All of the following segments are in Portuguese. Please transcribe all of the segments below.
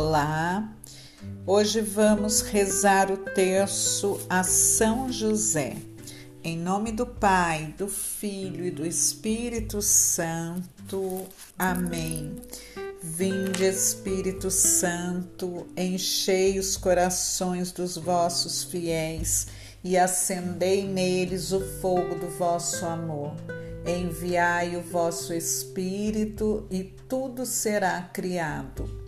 Olá, hoje vamos rezar o terço a São José. Em nome do Pai, do Filho e do Espírito Santo. Amém. Vinde, Espírito Santo, enchei os corações dos vossos fiéis e acendei neles o fogo do vosso amor. Enviai o vosso Espírito e tudo será criado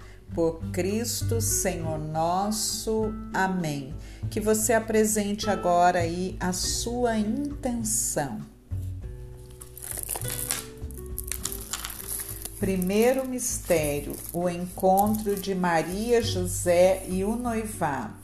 por Cristo Senhor nosso. Amém. Que você apresente agora aí a sua intenção. Primeiro mistério: o encontro de Maria, José e o noivado.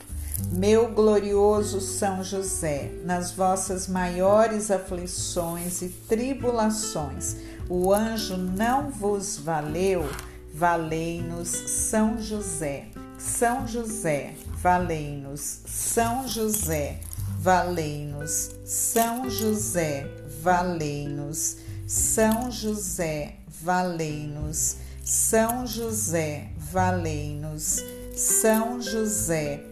Meu glorioso São José, nas vossas maiores aflições e tribulações, o anjo não vos valeu? Valei-nos São José. São José, valei-nos São José, valei-nos São José, valei-nos São José, valei-nos São José, valei-nos São José,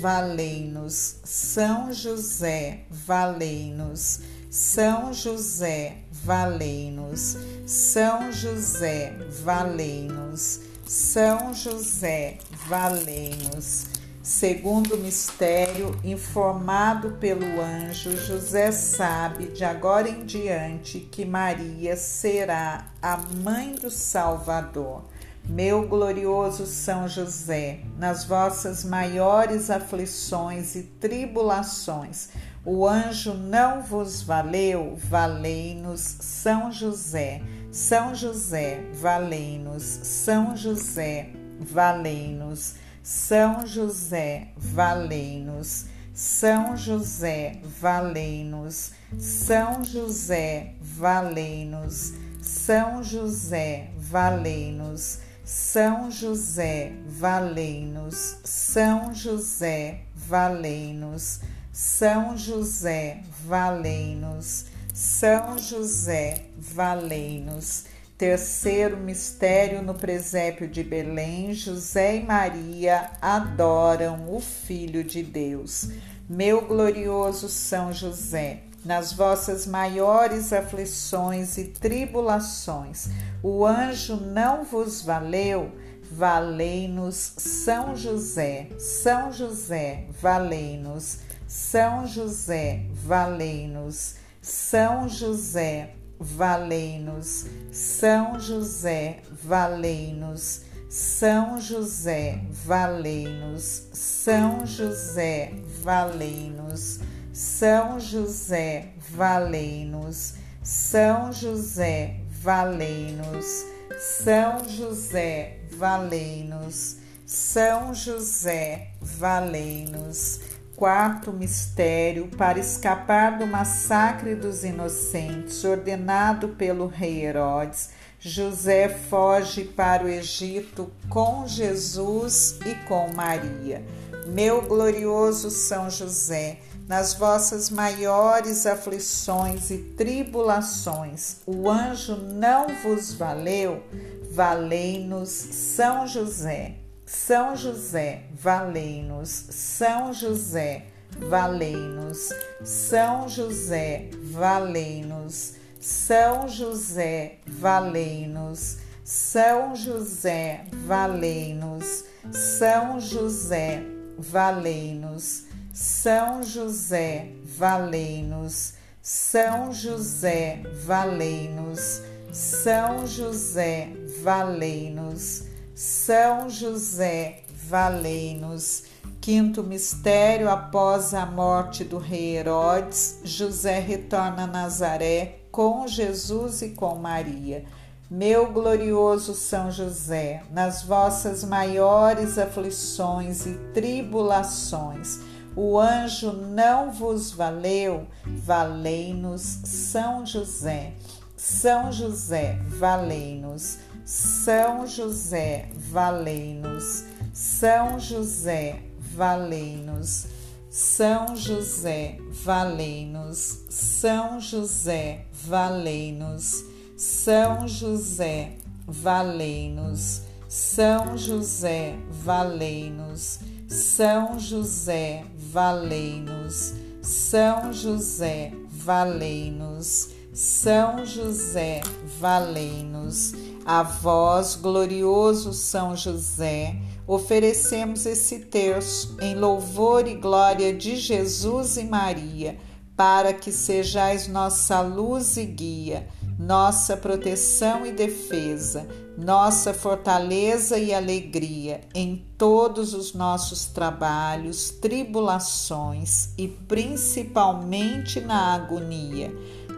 valei-nos São José, valei-nos São José, valei-nos. São José, valei-nos. São José, valei-nos. Segundo mistério, informado pelo anjo, José sabe de agora em diante que Maria será a mãe do Salvador. Meu glorioso São José, nas vossas maiores aflições e tribulações, o anjo não vos valeu, valei-nos São José. São José, valei-nos São José, valei-nos São José, valei-nos São José, valei-nos São José, valei-nos São José, valei-nos São José, valei-nos São José, valei-nos são José, valei-nos. São José, valei-nos. Terceiro mistério no presépio de Belém, José e Maria adoram o Filho de Deus. Meu glorioso São José, nas vossas maiores aflições e tribulações, o anjo não vos valeu? Valei-nos, São José, São José, valei-nos. São José, valei-nos. São José, valei-nos. São José, valei-nos. São José, valei-nos. São José, valei-nos. São José, valei-nos. São José, valei-nos. São José, valei-nos. São José, valei-nos quarto mistério para escapar do massacre dos inocentes ordenado pelo rei Herodes, José foge para o Egito com Jesus e com Maria. Meu glorioso São José, nas vossas maiores aflições e tribulações, o anjo não vos valeu? Valei-nos, São José. São José, valei-nos. São José, valei-nos. São José, valei-nos. São José, valei-nos. São José, valei-nos. São José, valei-nos. São José, valei-nos. São José, valei-nos. São José, valei-nos. São José, valei-nos. Quinto mistério, após a morte do rei Herodes, José retorna a Nazaré com Jesus e com Maria. Meu glorioso São José, nas vossas maiores aflições e tribulações, o anjo não vos valeu, valei-nos São José. São José, valei-nos. São José, valei-nos. São José, valei-nos. São José, valei-nos. São José, valei-nos. São José, valei-nos. São José, valei-nos. São José, valei-nos. São José, valei-nos. São José, valei-nos. A vós, glorioso São José, oferecemos esse terço em louvor e glória de Jesus e Maria, para que sejais nossa luz e guia nossa proteção e defesa, nossa fortaleza e alegria em todos os nossos trabalhos, tribulações e principalmente na agonia.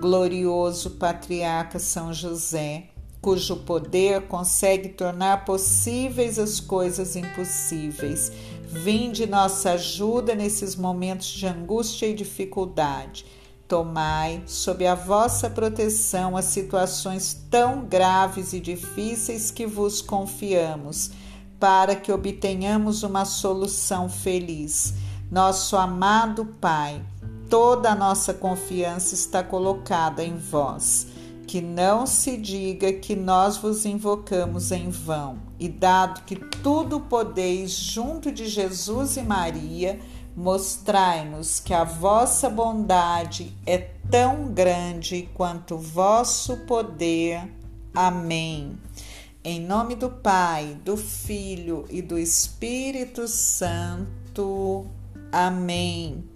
Glorioso Patriarca São José, cujo poder consegue tornar possíveis as coisas impossíveis. Vinde nossa ajuda nesses momentos de angústia e dificuldade Tomai sob a vossa proteção as situações tão graves e difíceis que vos confiamos, para que obtenhamos uma solução feliz. Nosso amado Pai, toda a nossa confiança está colocada em vós. Que não se diga que nós vos invocamos em vão, e dado que tudo podeis junto de Jesus e Maria, Mostrai-nos que a vossa bondade é tão grande quanto o vosso poder. Amém. Em nome do Pai, do Filho e do Espírito Santo. Amém.